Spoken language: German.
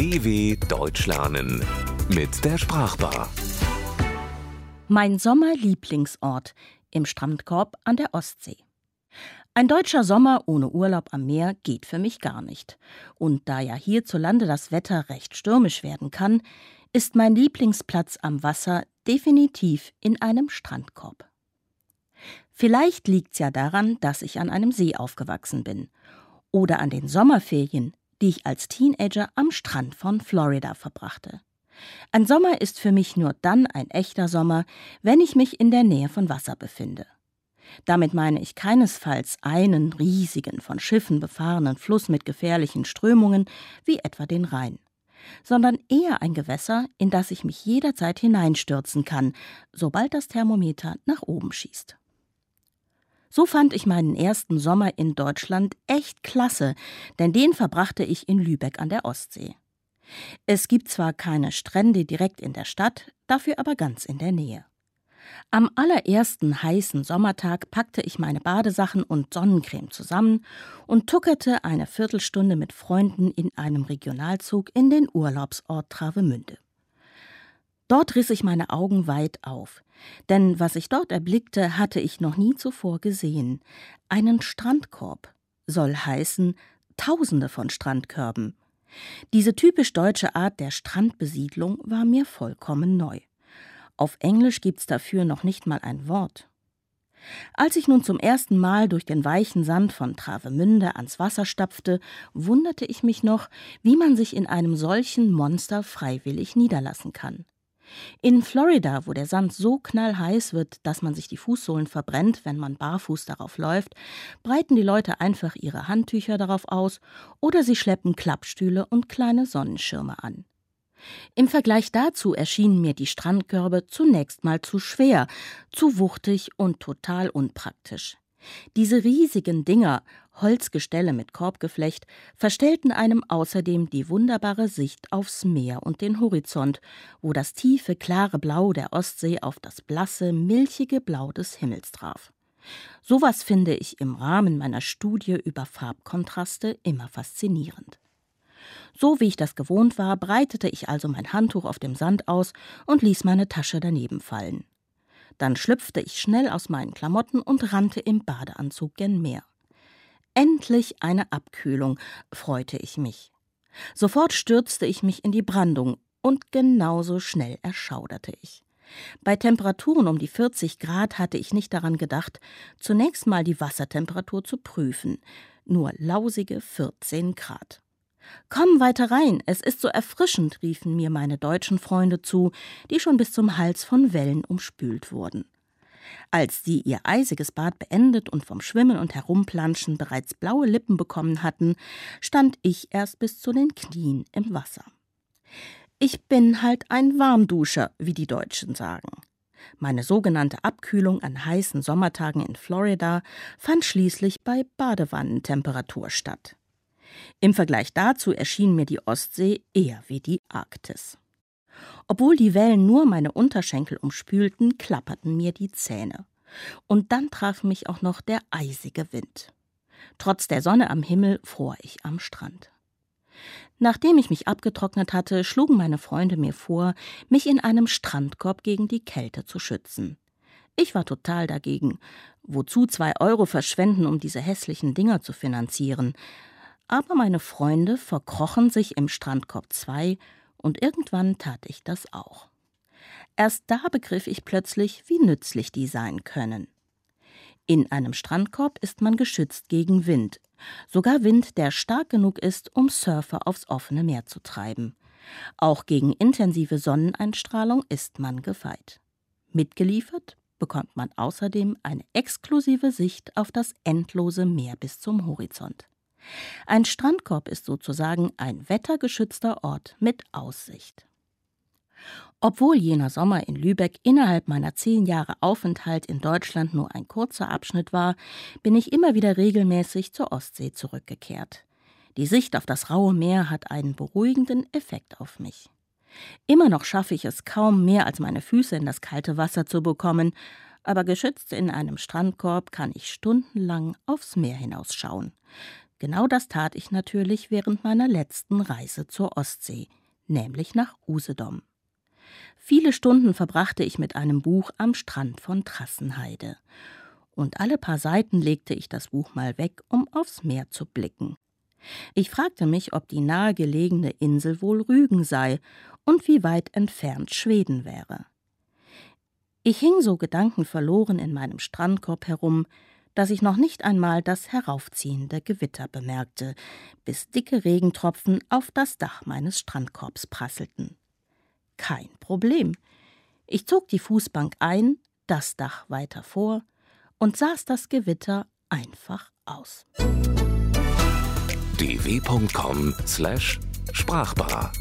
DW Deutsch lernen mit der Sprachbar. Mein Sommerlieblingsort im Strandkorb an der Ostsee. Ein deutscher Sommer ohne Urlaub am Meer geht für mich gar nicht. Und da ja hierzulande das Wetter recht stürmisch werden kann, ist mein Lieblingsplatz am Wasser definitiv in einem Strandkorb. Vielleicht liegt's ja daran, dass ich an einem See aufgewachsen bin. Oder an den Sommerferien, die ich als Teenager am Strand von Florida verbrachte. Ein Sommer ist für mich nur dann ein echter Sommer, wenn ich mich in der Nähe von Wasser befinde. Damit meine ich keinesfalls einen riesigen, von Schiffen befahrenen Fluss mit gefährlichen Strömungen, wie etwa den Rhein, sondern eher ein Gewässer, in das ich mich jederzeit hineinstürzen kann, sobald das Thermometer nach oben schießt. So fand ich meinen ersten Sommer in Deutschland echt klasse, denn den verbrachte ich in Lübeck an der Ostsee. Es gibt zwar keine Strände direkt in der Stadt, dafür aber ganz in der Nähe. Am allerersten heißen Sommertag packte ich meine Badesachen und Sonnencreme zusammen und tuckerte eine Viertelstunde mit Freunden in einem Regionalzug in den Urlaubsort Travemünde. Dort riss ich meine Augen weit auf, denn was ich dort erblickte, hatte ich noch nie zuvor gesehen. Einen Strandkorb soll heißen Tausende von Strandkörben. Diese typisch deutsche Art der Strandbesiedlung war mir vollkommen neu. Auf Englisch gibt's dafür noch nicht mal ein Wort. Als ich nun zum ersten Mal durch den weichen Sand von Travemünde ans Wasser stapfte, wunderte ich mich noch, wie man sich in einem solchen Monster freiwillig niederlassen kann. In Florida, wo der Sand so knallheiß wird, dass man sich die Fußsohlen verbrennt, wenn man barfuß darauf läuft, breiten die Leute einfach ihre Handtücher darauf aus oder sie schleppen Klappstühle und kleine Sonnenschirme an. Im Vergleich dazu erschienen mir die Strandkörbe zunächst mal zu schwer, zu wuchtig und total unpraktisch. Diese riesigen Dinger, Holzgestelle mit Korbgeflecht, verstellten einem außerdem die wunderbare Sicht aufs Meer und den Horizont, wo das tiefe, klare Blau der Ostsee auf das blasse, milchige Blau des Himmels traf. Sowas finde ich im Rahmen meiner Studie über Farbkontraste immer faszinierend. So wie ich das gewohnt war, breitete ich also mein Handtuch auf dem Sand aus und ließ meine Tasche daneben fallen. Dann schlüpfte ich schnell aus meinen Klamotten und rannte im Badeanzug gen Meer. Endlich eine Abkühlung, freute ich mich. Sofort stürzte ich mich in die Brandung und genauso schnell erschauderte ich. Bei Temperaturen um die 40 Grad hatte ich nicht daran gedacht, zunächst mal die Wassertemperatur zu prüfen. Nur lausige 14 Grad. Komm weiter rein, es ist so erfrischend, riefen mir meine deutschen Freunde zu, die schon bis zum Hals von Wellen umspült wurden. Als sie ihr eisiges Bad beendet und vom Schwimmen und Herumplanschen bereits blaue Lippen bekommen hatten, stand ich erst bis zu den Knien im Wasser. Ich bin halt ein Warmduscher, wie die Deutschen sagen. Meine sogenannte Abkühlung an heißen Sommertagen in Florida fand schließlich bei Badewannentemperatur statt. Im Vergleich dazu erschien mir die Ostsee eher wie die Arktis. Obwohl die Wellen nur meine Unterschenkel umspülten, klapperten mir die Zähne. Und dann traf mich auch noch der eisige Wind. Trotz der Sonne am Himmel fror ich am Strand. Nachdem ich mich abgetrocknet hatte, schlugen meine Freunde mir vor, mich in einem Strandkorb gegen die Kälte zu schützen. Ich war total dagegen. Wozu zwei Euro verschwenden, um diese hässlichen Dinger zu finanzieren? aber meine Freunde verkrochen sich im Strandkorb 2 und irgendwann tat ich das auch. Erst da begriff ich plötzlich, wie nützlich die sein können. In einem Strandkorb ist man geschützt gegen Wind, sogar Wind, der stark genug ist, um Surfer aufs offene Meer zu treiben. Auch gegen intensive Sonneneinstrahlung ist man gefeit. Mitgeliefert bekommt man außerdem eine exklusive Sicht auf das endlose Meer bis zum Horizont. Ein Strandkorb ist sozusagen ein wettergeschützter Ort mit Aussicht. Obwohl jener Sommer in Lübeck innerhalb meiner zehn Jahre Aufenthalt in Deutschland nur ein kurzer Abschnitt war, bin ich immer wieder regelmäßig zur Ostsee zurückgekehrt. Die Sicht auf das raue Meer hat einen beruhigenden Effekt auf mich. Immer noch schaffe ich es kaum mehr als meine Füße in das kalte Wasser zu bekommen, aber geschützt in einem Strandkorb kann ich stundenlang aufs Meer hinausschauen. Genau das tat ich natürlich während meiner letzten Reise zur Ostsee, nämlich nach Usedom. Viele Stunden verbrachte ich mit einem Buch am Strand von Trassenheide. Und alle paar Seiten legte ich das Buch mal weg, um aufs Meer zu blicken. Ich fragte mich, ob die nahegelegene Insel wohl Rügen sei und wie weit entfernt Schweden wäre. Ich hing so gedankenverloren in meinem Strandkorb herum, dass ich noch nicht einmal das heraufziehende Gewitter bemerkte, bis dicke Regentropfen auf das Dach meines Strandkorbs prasselten. Kein Problem. Ich zog die Fußbank ein, das Dach weiter vor und saß das Gewitter einfach aus. dw.com/sprachbar